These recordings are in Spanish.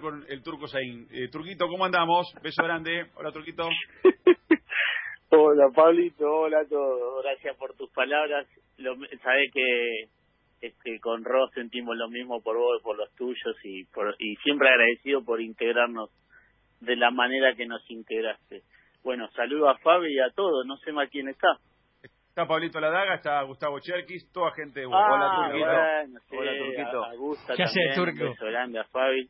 con el Turco Saín. Eh, Turquito, ¿cómo andamos? Beso grande. Hola, Turquito. hola, Pablito. Hola a todos. Gracias por tus palabras. Lo, sabés que este, con Ross sentimos lo mismo por vos, por los tuyos y, por, y siempre agradecido por integrarnos de la manera que nos integraste. Bueno, saludo a Fabi y a todos. No sé más quién está. Está Pablito Ladaga, está Gustavo Cherkis, toda gente. Ah, hola, Turquito. hola, Turquito. A, ¿Qué hace, Turco? Un beso grande a Fabi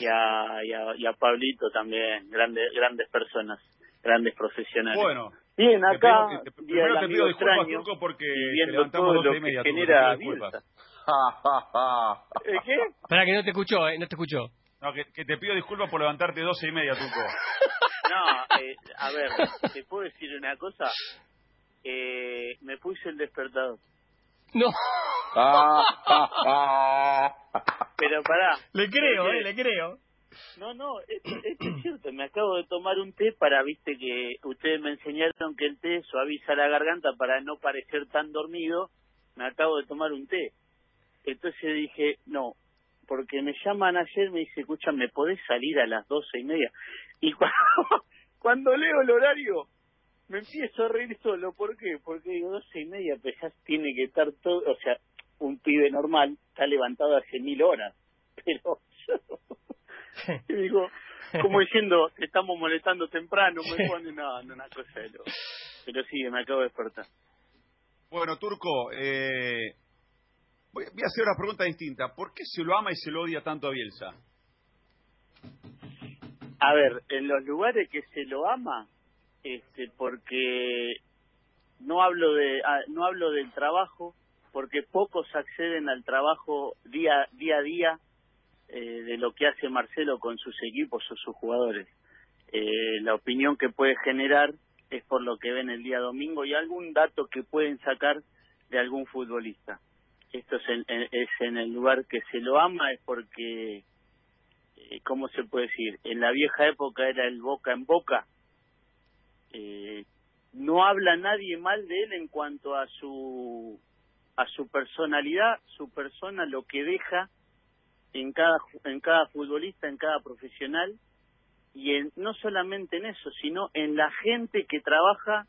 y a, y a, Pablito también, grandes grandes personas, grances profesionales. Bueno. Bien, acá, te pido, primero te pido disculpas, Turco, porque levantamos dos y media, que genera disculpas. ¿Eh, ¿Qué? Espera, que no te escuchó, eh, no te escuchó. No, que, que, te pido disculpas por levantarte doce y media, Turco. No, eh, a ver, ¿te puedo decir una cosa? Eh, me puse el despertador. No. Pero pará. Le creo, eh, le creo. No, no, esto, es cierto. Me acabo de tomar un té para, viste, que ustedes me enseñaron que el té suaviza la garganta para no parecer tan dormido. Me acabo de tomar un té. Entonces dije, no, porque me llaman ayer, me dice, escucha, ¿me podés salir a las doce y media? Y cuando, cuando leo el horario, me empiezo a reír solo. ¿Por qué? Porque digo, doce y media, pues ya tiene que estar todo, o sea, un pibe normal está levantado hace mil horas. Pero yo digo, como diciendo, estamos molestando temprano, me pone no, no, una cosa de lo... Pero sí, me acabo de despertar. Bueno, Turco, eh, voy, voy a hacer una pregunta distinta. ¿Por qué se lo ama y se lo odia tanto a Bielsa? A ver, en los lugares que se lo ama, este, porque no hablo de ah, no hablo del trabajo, porque pocos acceden al trabajo día día a día eh, de lo que hace Marcelo con sus equipos o sus jugadores. Eh, la opinión que puede generar es por lo que ven el día domingo y algún dato que pueden sacar de algún futbolista. Esto es en, es en el lugar que se lo ama, es porque, eh, ¿cómo se puede decir? En la vieja época era el boca en boca. Eh, no habla nadie mal de él en cuanto a su a su personalidad, su persona, lo que deja en cada en cada futbolista, en cada profesional y en, no solamente en eso, sino en la gente que trabaja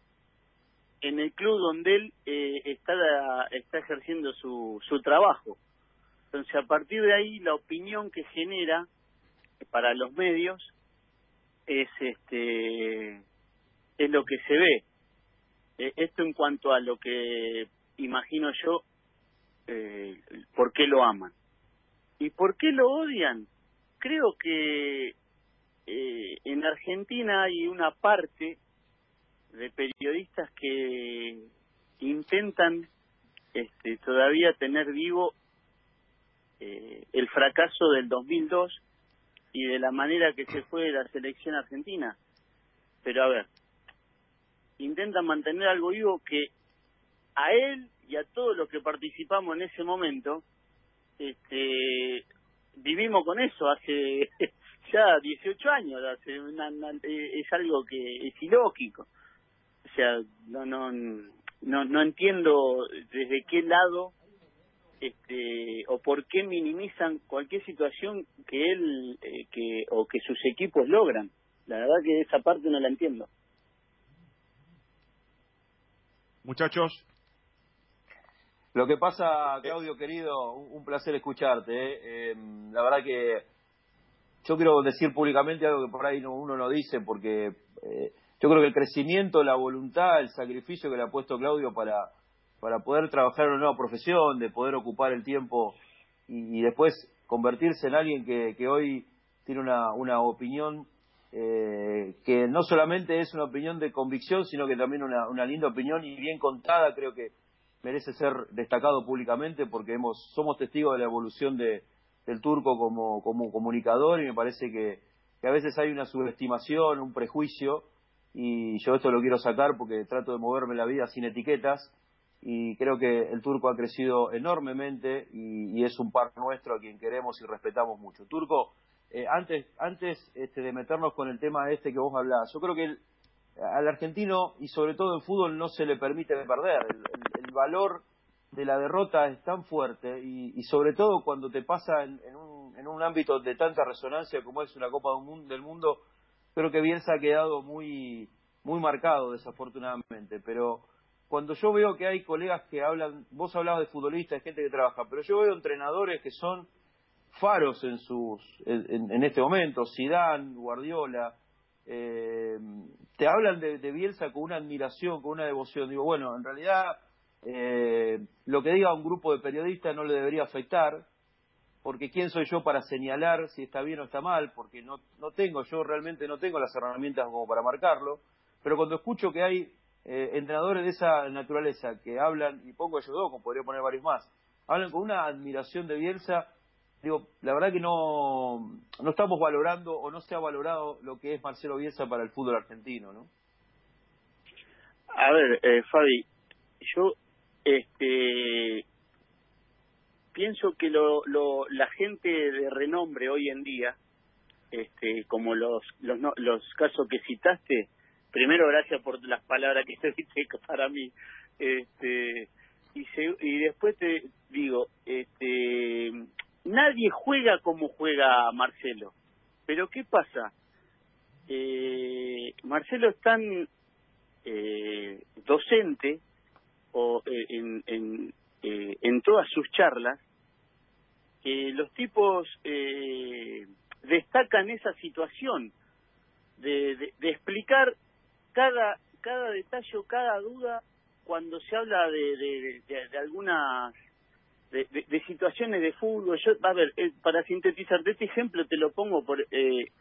en el club donde él eh, está está ejerciendo su su trabajo. Entonces, a partir de ahí la opinión que genera para los medios es este es lo que se ve. Eh, esto en cuanto a lo que imagino yo, eh, por qué lo aman. ¿Y por qué lo odian? Creo que eh, en Argentina hay una parte de periodistas que intentan este, todavía tener vivo eh, el fracaso del 2002 y de la manera que se fue la selección argentina. Pero a ver, intentan mantener algo vivo que a él y a todos los que participamos en ese momento, este, vivimos con eso hace ya 18 años, hace eh, es algo que es ilógico. O sea, no, no, no, no entiendo desde qué lado este, o por qué minimizan cualquier situación que él eh, que o que sus equipos logran. La verdad que esa parte no la entiendo. Muchachos. Lo que pasa, Claudio querido, un placer escucharte. ¿eh? Em, la verdad que yo quiero decir públicamente algo que por ahí uno no dice, porque eh, yo creo que el crecimiento, la voluntad, el sacrificio que le ha puesto Claudio para, para poder trabajar en una nueva profesión, de poder ocupar el tiempo y, después convertirse en alguien que, que hoy tiene una, una opinión eh, que no solamente es una opinión de convicción, sino que también una, una linda opinión y bien contada, creo que merece ser destacado públicamente porque hemos, somos testigos de la evolución de, del turco como, como comunicador y me parece que, a veces hay una subestimación, un prejuicio y yo esto lo quiero sacar porque trato de moverme la vida sin etiquetas y creo que el turco ha crecido enormemente y, es un par nuestro a quien queremos y respetamos mucho. Turco, eh, antes, antes este, de meternos con el tema este que vos hablás, yo creo que al argentino y sobre todo en fútbol no se le permite perder. El, valor de la derrota es tan fuerte y, sobre todo cuando te pasa en, en un ámbito de tanta resonancia como es una Copa del Mundo, creo que Bielsa ha quedado muy, muy marcado desafortunadamente, pero cuando yo veo que hay colegas que hablan, vos hablabas de futbolistas, gente que trabaja, pero yo veo entrenadores que son faros en sus en, este momento, Zidane, Guardiola, eh, te hablan de, Bielsa con una admiración, con una devoción. Digo, bueno, en realidad eh, lo que diga un grupo de periodistas no le debería afectar, porque quién soy yo para señalar si está bien o está mal, porque no, no tengo, yo realmente no tengo las herramientas como para marcarlo, pero cuando escucho que hay eh, entrenadores de esa naturaleza que hablan, y pongo dos, como podría poner varios más, hablan con una admiración de Bielsa, digo, la verdad que no, no estamos valorando o no se ha valorado lo que es Marcelo Bielsa para el fútbol argentino, ¿no? A ver, eh, Fabi, yo este pienso que lo, lo, la gente de renombre hoy en día, este, como los, los, los casos que citaste, primero gracias por las palabras que te diste para mí, este, y, y después te digo, este, nadie juega como juega Marcelo, pero ¿qué pasa? Eh, Marcelo es tan eh, docente o eh, en, en, eh, en todas sus charlas que los tipos eh, destacan esa situación de, de, explicar cada cada detalle o cada duda cuando se habla de, de, de algunas de, de, situaciones de fútbol. Yo, a ver, para sintetizar de este ejemplo te lo pongo por eh,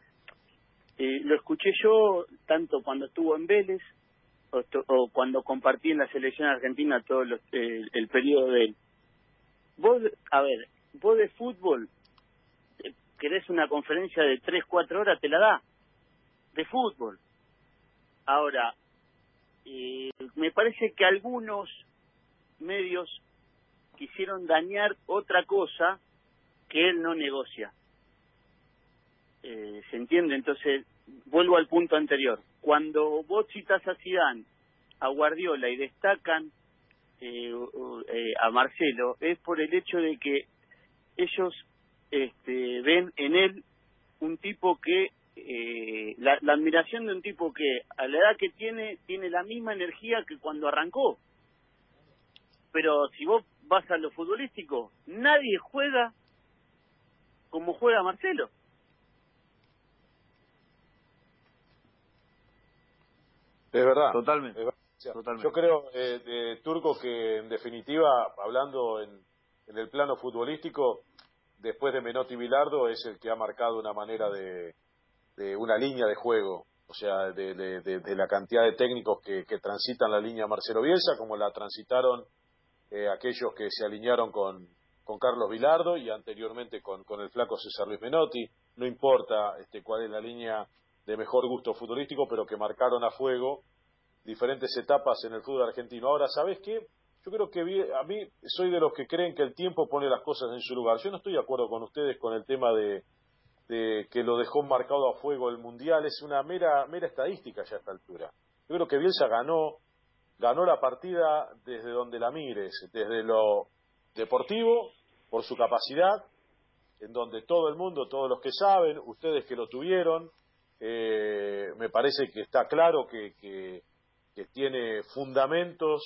eh, lo escuché yo tanto cuando estuvo en Vélez o, cuando compartí en la selección argentina todo el periodo de él. Vos, a ver, vos de fútbol eh, querés una conferencia de 3, 4 horas, te la da. De fútbol. Ahora, eh, me parece que algunos medios quisieron dañar otra cosa que él no negocia. Eh, ¿Se entiende? Entonces, vuelvo al punto anterior. Cuando vos citas a Zidane, a Guardiola y destacan eh, eh, a Marcelo, es por el hecho de que ellos este, ven en él un tipo que eh, la, la, admiración de un tipo que a la edad que tiene tiene la misma energía que cuando arrancó pero si vos vas a lo futbolístico nadie juega como juega Marcelo Es verdad. Totalmente. Yo creo, eh, Turco, que en definitiva, hablando en, el plano futbolístico, después de Menotti Bilardo, es el que ha marcado una manera de, una línea de juego. O sea, de, la cantidad de técnicos que, transitan la línea Marcelo Bielsa, como la transitaron eh, aquellos que se alinearon con, con Carlos Vilardo y anteriormente con, con el flaco César Luis Menotti. No importa este, cuál es la línea de mejor gusto futbolístico, pero que marcaron a fuego diferentes etapas en el fútbol argentino. Ahora, ¿sabes qué? Yo creo que a mí soy de los que creen que el tiempo pone las cosas en su lugar. Yo no estoy de acuerdo con ustedes con el tema de, que lo dejó marcado a fuego el Mundial. Es una mera, mera estadística ya a esta altura. Yo creo que Bielsa ganó, ganó la partida desde donde la mires, desde lo deportivo, por su capacidad, en donde todo el mundo, todos los que saben, ustedes que lo tuvieron, eh, me parece que está claro que, que, tiene fundamentos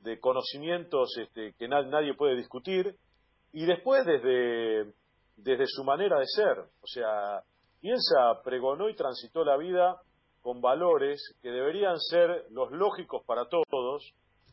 de conocimientos este, que nadie puede discutir, y después desde, desde su manera de ser, o sea, piensa, pregonó y transitó la vida con valores que deberían ser los lógicos para todos,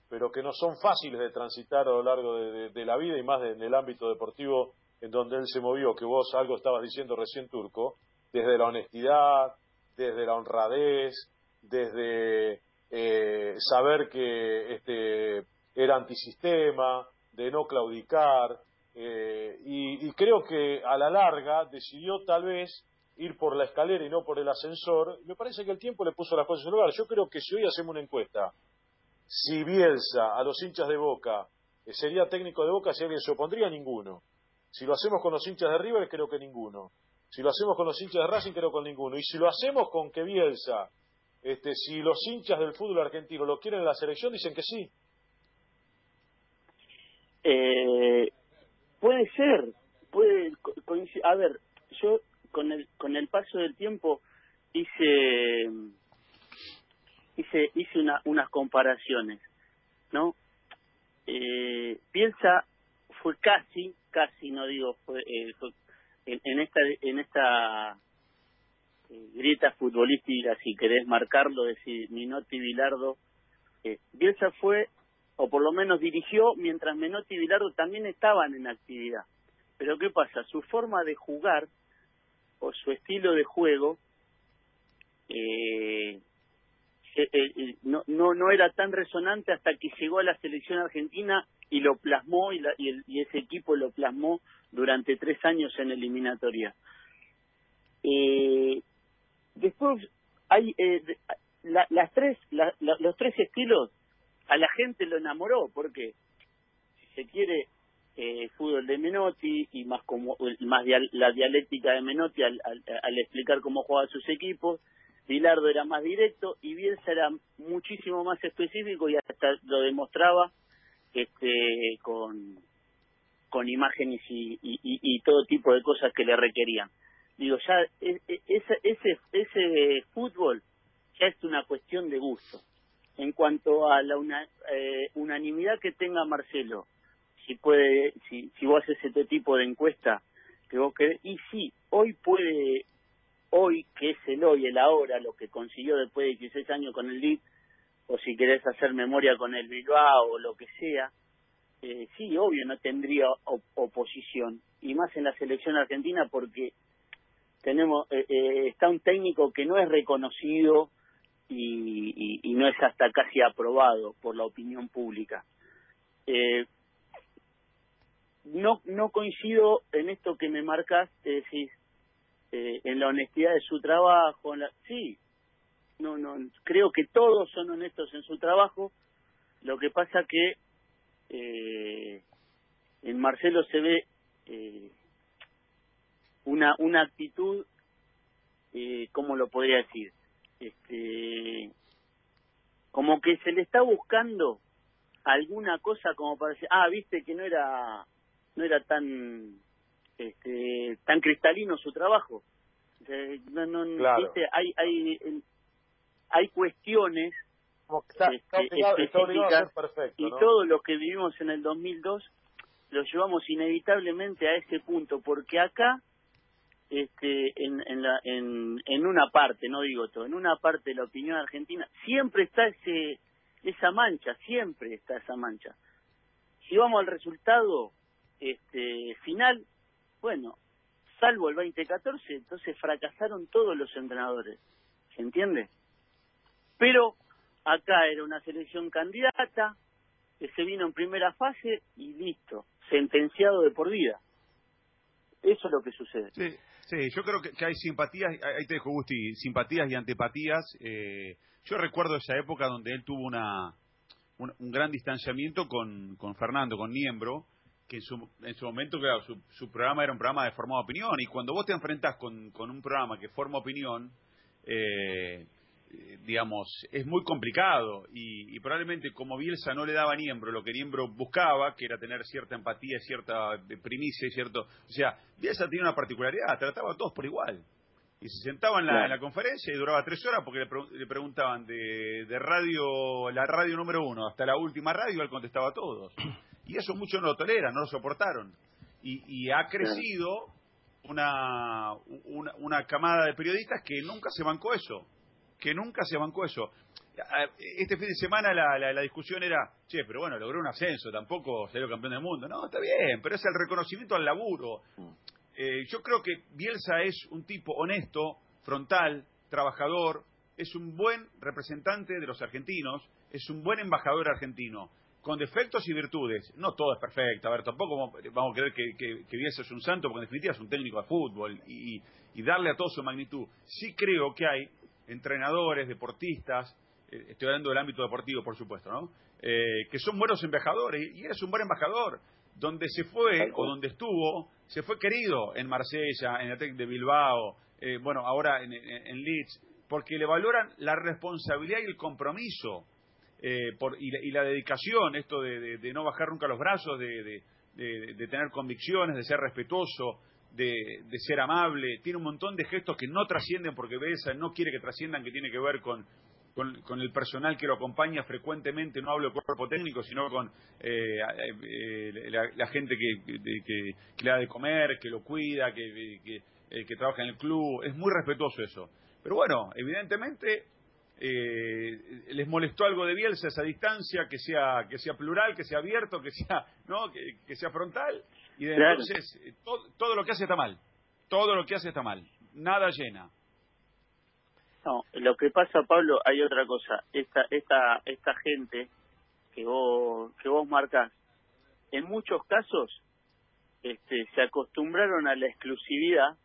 pero que no son fáciles de transitar a lo largo de, la vida y más en el ámbito deportivo en donde él se movió, que vos algo estabas diciendo recién turco, desde la honestidad, desde la honradez, desde eh, saber que este era antisistema, de no claudicar, eh, y, creo que a la larga decidió tal vez ir por la escalera y no por el ascensor. Me parece que el tiempo le puso las cosas en su lugar. Yo creo que si hoy hacemos una encuesta, si Bielsa a los hinchas de Boca eh, sería técnico de Boca, si alguien se opondría, ninguno. Si lo hacemos con los hinchas de River, creo que ninguno. Si lo hacemos con los hinchas de Racing, creo con ninguno. Y si lo hacemos con que Bielsa, este, si los hinchas del fútbol argentino lo quieren en la selección, dicen que sí. Eh, puede ser, puede A ver, yo con el con el paso del tiempo hice hice hice una, unas comparaciones, ¿no? Eh, piensa fue casi casi no digo fue, eh, en, en esta en esta eh, grieta futbolística si querés marcarlo decir Minotti Bilardo eh, Bielsa fue o por lo menos dirigió mientras Menotti y Bilardo también estaban en actividad pero qué pasa su forma de jugar su estilo de juego eh, eh, eh, no, no no era tan resonante hasta que llegó a la selección argentina y lo plasmó y, la, y, el, y ese equipo lo plasmó durante tres años en eliminatoria. Eh, después hay eh, la, las tres la, los tres estilos a la gente lo enamoró porque si se quiere eh, fútbol de Menotti y más como más la dialéctica de Menotti al, al, explicar cómo jugaban sus equipos. Bilardo era más directo y Bielsa era muchísimo más específico y hasta lo demostraba este con con imágenes y, y, todo tipo de cosas que le requerían. Digo ya ese ese ese fútbol ya es una cuestión de gusto. En cuanto a la una, eh, unanimidad que tenga Marcelo si puede si si vos haces este tipo de encuesta que vos querés y sí hoy puede hoy que es el hoy el ahora lo que consiguió después de 16 años con el LID o si querés hacer memoria con el Bilbao o lo que sea eh, sí, obvio, no tendría op oposición, y más en la selección argentina porque tenemos eh, eh, está un técnico que no es reconocido y, y, y, no es hasta casi aprobado por la opinión pública. Eh, no no coincido en esto que me marcas, decir, eh, en la honestidad de su trabajo. En la, sí, no no creo que todos son honestos en su trabajo. Lo que pasa que eh, en Marcelo se ve eh, una una actitud eh, cómo lo podría decir este como que se le está buscando alguna cosa como para decir ah viste que no era no era tan este tan cristalino su trabajo. No no claro. viste hay hay hay cuestiones está, está, obligado, está obligado perfecto, y todo lo que vivimos en el 2002 lo llevamos inevitablemente a ese punto porque acá este en en, la, en en una parte no digo todo en una parte de la opinión argentina siempre está ese esa mancha siempre está esa mancha. Si vamos al resultado este final bueno salvo el 2014 entonces fracasaron todos los entrenadores se entiende pero acá era una selección candidata que se vino en primera fase y listo, sentenciado de por vida. Eso es lo que sucede. Sí, sí yo creo que, hay simpatías, ahí te dejo Gusti, simpatías y antipatías. Eh, yo recuerdo esa época donde él tuvo una, un, un gran distanciamiento con, con Fernando, con Niembro, que en su, en su momento, claro, su, su programa era un programa de formada opinión, y cuando vos te enfrentás con, con un programa que forma opinión, eh, digamos, es muy complicado y, y, probablemente como Bielsa no le daba a Niembro lo que Niembro buscaba, que era tener cierta empatía, cierta primicia, cierto, o sea, Bielsa tenía una particularidad, trataba a todos por igual. Y se sentaba en la, claro. en la conferencia y duraba tres horas porque le, pre le, preguntaban de, de radio, la radio número uno hasta la última radio, él contestaba a todos. Y eso muchos no lo toleran, no lo soportaron. Y, y ha crecido una, una, una camada de periodistas que nunca se bancó eso que nunca se bancó eso. Este fin de semana la, la, la, discusión era, che, pero bueno, logró un ascenso, tampoco salió campeón del mundo. No, está bien, pero es el reconocimiento al laburo. Eh, yo creo que Bielsa es un tipo honesto, frontal, trabajador, es un buen representante de los argentinos, es un buen embajador argentino, con defectos y virtudes. No todo es perfecto, a ver, tampoco vamos a creer que, que, que Bielsa es un santo, porque en definitiva es un técnico de fútbol y, y darle a todo su magnitud. Sí creo que hay entrenadores, deportistas, eh, estoy hablando del ámbito deportivo, por supuesto, ¿no? Eh, que son buenos embajadores, y eres un buen embajador. Donde se fue o donde estuvo, se fue querido en Marsella, en el TEC de Bilbao, eh, bueno, ahora en, en, en, Leeds, porque le valoran la responsabilidad y el compromiso eh, por, y, la, y, la, dedicación, esto de, de, no bajar nunca los brazos, de, de tener convicciones, de ser respetuoso, de, de ser amable, tiene un montón de gestos que no trascienden porque Bielsa no quiere que trasciendan, que tiene que ver con, con, el personal que lo acompaña frecuentemente, no hablo de cuerpo técnico, sino con eh, eh, la, la, gente que, de, que, que, le da de comer, que lo cuida, que, que, eh, que trabaja en el club, es muy respetuoso eso. Pero bueno, evidentemente eh, les molestó algo de Bielsa esa distancia, que sea que sea plural, que sea abierto, que sea no que, que sea frontal y Claro. entonces eh, todo, todo lo que hace está mal, todo lo que hace está mal, nada llena. No, lo que pasa, Pablo, hay otra cosa. Esta, esta, esta gente que vos, que vos marcás, en muchos casos, este, se acostumbraron a la exclusividad,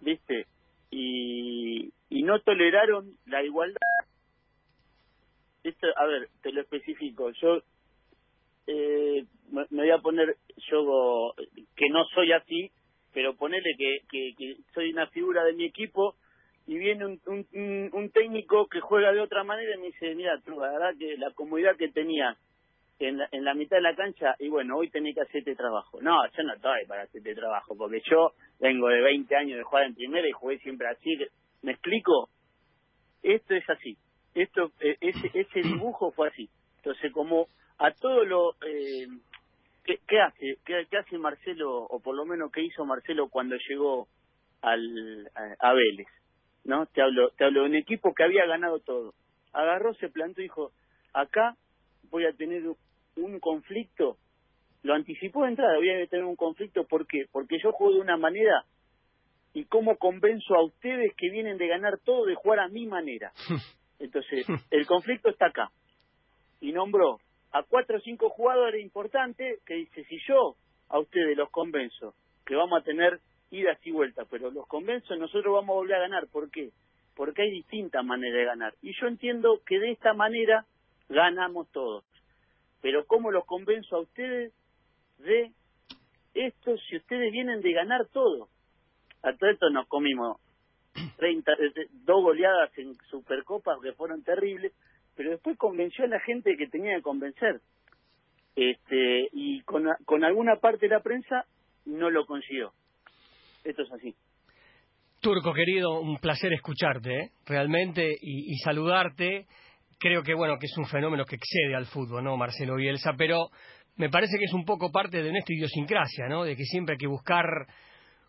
¿viste? Y, y no toleraron la igualdad. Esto, a ver, te lo especifico. Yo eh, me voy a poner, yo que no soy así, pero ponele que, que, que soy una figura de mi equipo y viene un, un, un- técnico que juega de otra manera y me dice, mira, tú, la verdad que la comodidad que tenía en la, en la mitad de la cancha, y bueno, hoy tenés que hacer este trabajo. No, yo no estoy para hacer este trabajo, porque yo vengo de 20 años de jugar en primera y jugué siempre así. ¿Me explico? Esto es así. Esto, eh, ese, ese dibujo fue así. Entonces, como a todo lo... Eh, ¿qué, hace? ¿Qué, hace Marcelo, o por lo menos qué hizo Marcelo cuando llegó al, a, a Vélez? ¿no? Te hablo, te hablo de un equipo que había ganado todo. Agarró, se plantó y dijo, acá voy a tener un conflicto. Lo anticipó de entrada, voy a tener un conflicto. ¿Por qué? Porque yo juego de una manera y cómo convenzo a ustedes que vienen de ganar todo de jugar a mi manera. Entonces, el conflicto está acá. Y nombró a cuatro o cinco jugadores importantes que dice, si yo a ustedes los convenzo que vamos a tener idas y vueltas, pero los convenzo, nosotros vamos a volver a ganar. ¿Por qué? Porque hay distintas maneras de ganar. Y yo entiendo que de esta manera ganamos todos. Pero ¿cómo los convenzo a ustedes de esto si ustedes vienen de ganar todo? A todo esto nos comimos 30, eh, dos goleadas en Supercopas que fueron terribles, pero después convenció a la gente que tenía que convencer. Este, y con, con alguna parte de la prensa no lo consiguió. Esto es así. Turco, querido, un placer escucharte, ¿eh? realmente, y, y saludarte. Creo que, bueno, que es un fenómeno que excede al fútbol, ¿no, Marcelo Bielsa? Pero me parece que es un poco parte de nuestra idiosincrasia, ¿no? De que siempre hay que buscar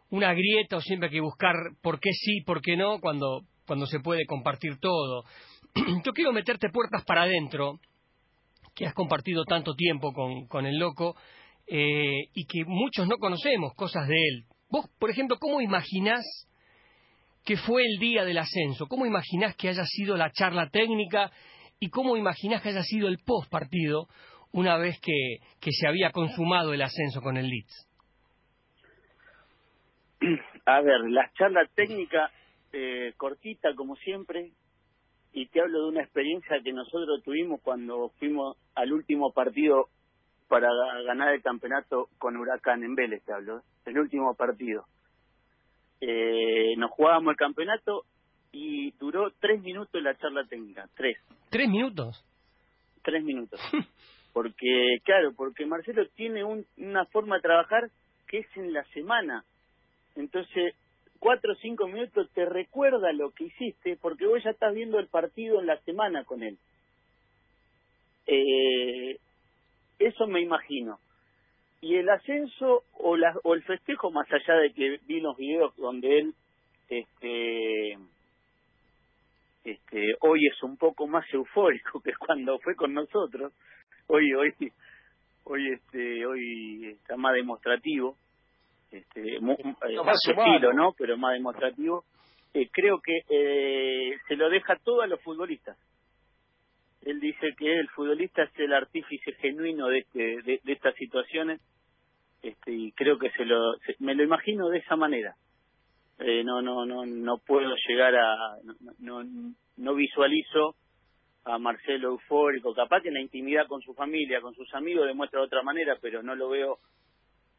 una grieta o siempre hay que buscar por qué sí, por qué no, cuando, cuando se puede compartir todo. Yo quiero meterte puertas para adentro, que has compartido tanto tiempo con, con el loco, eh, y que muchos no conocemos cosas de él. Vos, por ejemplo, ¿cómo imaginás que fue el día del ascenso? ¿Cómo imaginás que haya sido la charla técnica y cómo imaginás que haya sido el post partido una vez que, que se había consumado el ascenso con el Leeds? A ver, la charla técnica eh, cortita como siempre y te hablo de una experiencia que nosotros tuvimos cuando fuimos al último partido para ganar el campeonato con Huracán en Vélez, te hablo, el último partido. Eh, nos jugábamos el campeonato y duró tres minutos la charla técnica, tres, ¿Tres minutos? tres minutos. Porque, claro, porque Marcelo tiene un- una forma de trabajar que es en la semana. Entonces, cuatro o cinco minutos te recuerda lo que hiciste porque vos ya estás viendo el partido en la semana con él. Eh, eso me imagino. Y el ascenso o, la, o el festejo, más allá de que vi los videos donde él este, este, hoy es un poco más eufórico que cuando fue con nosotros. Hoy, hoy, hoy, este, hoy está más demostrativo, este, mu- eh, más a su estilo, ¿no? Pero más demostrativo. Eh, creo que eh, se lo deja todo a los futbolistas. Él dice que el futbolista es el artífice genuino de, este, de, de estas situaciones este, y creo que se lo, se- me lo imagino de esa manera. Eh, no, no, no, no puedo llegar a, no, no, no visualizo a Marcelo eufórico, capaz que en la intimidad con su familia, con sus amigos demuestra de otra manera, pero no lo veo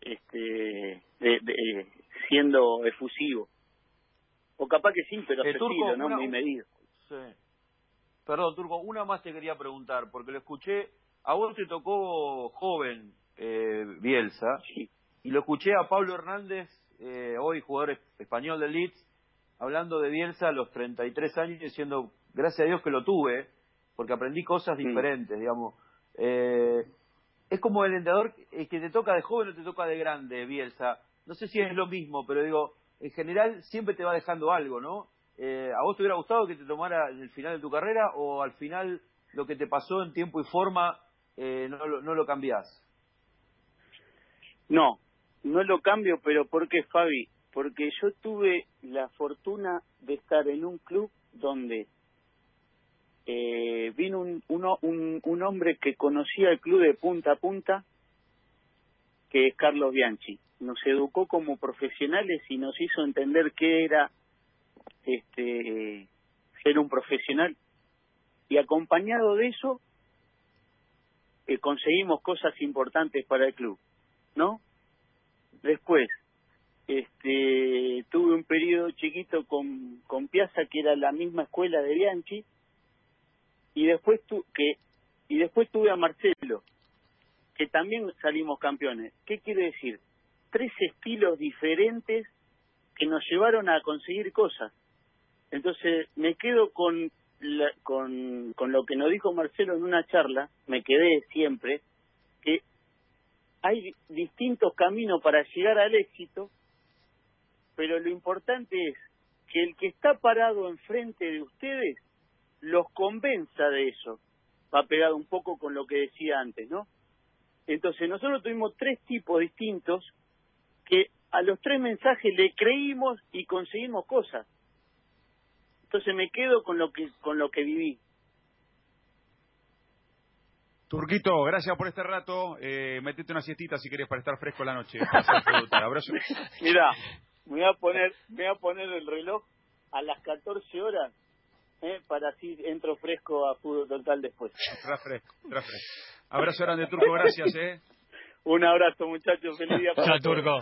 este de- de- siendo efusivo. O capaz que sí, pero Eh, a su Turco, estilo, ¿no? una- Muy medido. Sí. Perdón, Turco, una más te quería preguntar, porque lo escuché, a vos te tocó joven eh, Bielsa, Sí. y lo escuché a Pablo Hernández eh, hoy jugador español del Leeds, hablando de Bielsa a los 33 años diciendo, gracias a Dios que lo tuve, porque aprendí cosas diferentes, digamos. Eh, es como el entrenador que te toca de joven o te toca de grande, Bielsa. No sé si es lo mismo, pero digo, en general siempre te va dejando algo, ¿no? Eh, ¿A vos te hubiera gustado que te tomara el final de tu carrera o al final lo que te pasó en tiempo y forma eh, no, lo, no lo cambiás? No, no lo cambio, pero ¿por qué, Fabi? Porque yo tuve la fortuna de estar en un club donde eh, vino un, un, un hombre que conocía el club de punta a punta, que es Carlos Bianchi. Nos educó como profesionales y nos hizo entender qué era este ser un profesional. Y acompañado de eso, eh, conseguimos cosas importantes para el club, ¿no? Después, este, tuve un periodo chiquito con, con Piazza, que era la misma escuela de Bianchi, y después tu, que y después tuve a Marcelo que también salimos campeones. Qué quiere decir tres estilos diferentes que nos llevaron a conseguir cosas. Entonces me quedo con con con lo que nos dijo Marcelo en una charla me quedé siempre que hay distintos caminos para llegar al éxito pero lo importante es que el que está parado enfrente de ustedes los convenza de eso. Va pegado un poco con lo que decía antes, ¿no? Entonces nosotros tuvimos tres tipos distintos que a los tres mensajes le creímos y conseguimos cosas. Entonces me quedo con lo que con lo que viví. Turquito, gracias por este rato. Eh, metete una siestita si querés para estar fresco la noche. Abrazo. Mira, me voy a poner, me voy a poner el reloj a las 14 horas ¿eh? para así entro fresco a fútbol total después. fresco, fresco. Abrazo grande, Turco, gracias. ¿eh? Un abrazo, muchachos. Feliz día para Turco.